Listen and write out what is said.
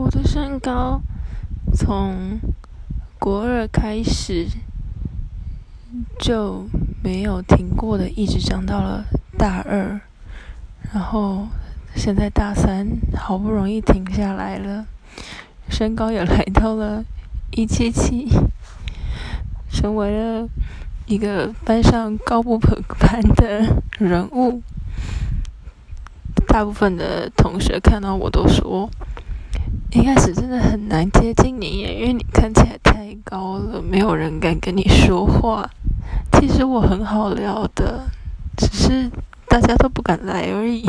我的身高从国二开始就没有停过的，一直长到了大二，然后现在大三，好不容易停下来了，身高也来到了一七七，成为了一个班上高不可攀的人物。大部分的同学看到我都说，一开始真的很难接近你，因为你看起来太高了，没有人敢跟你说话。其实我很好聊的，只是大家都不敢来而已。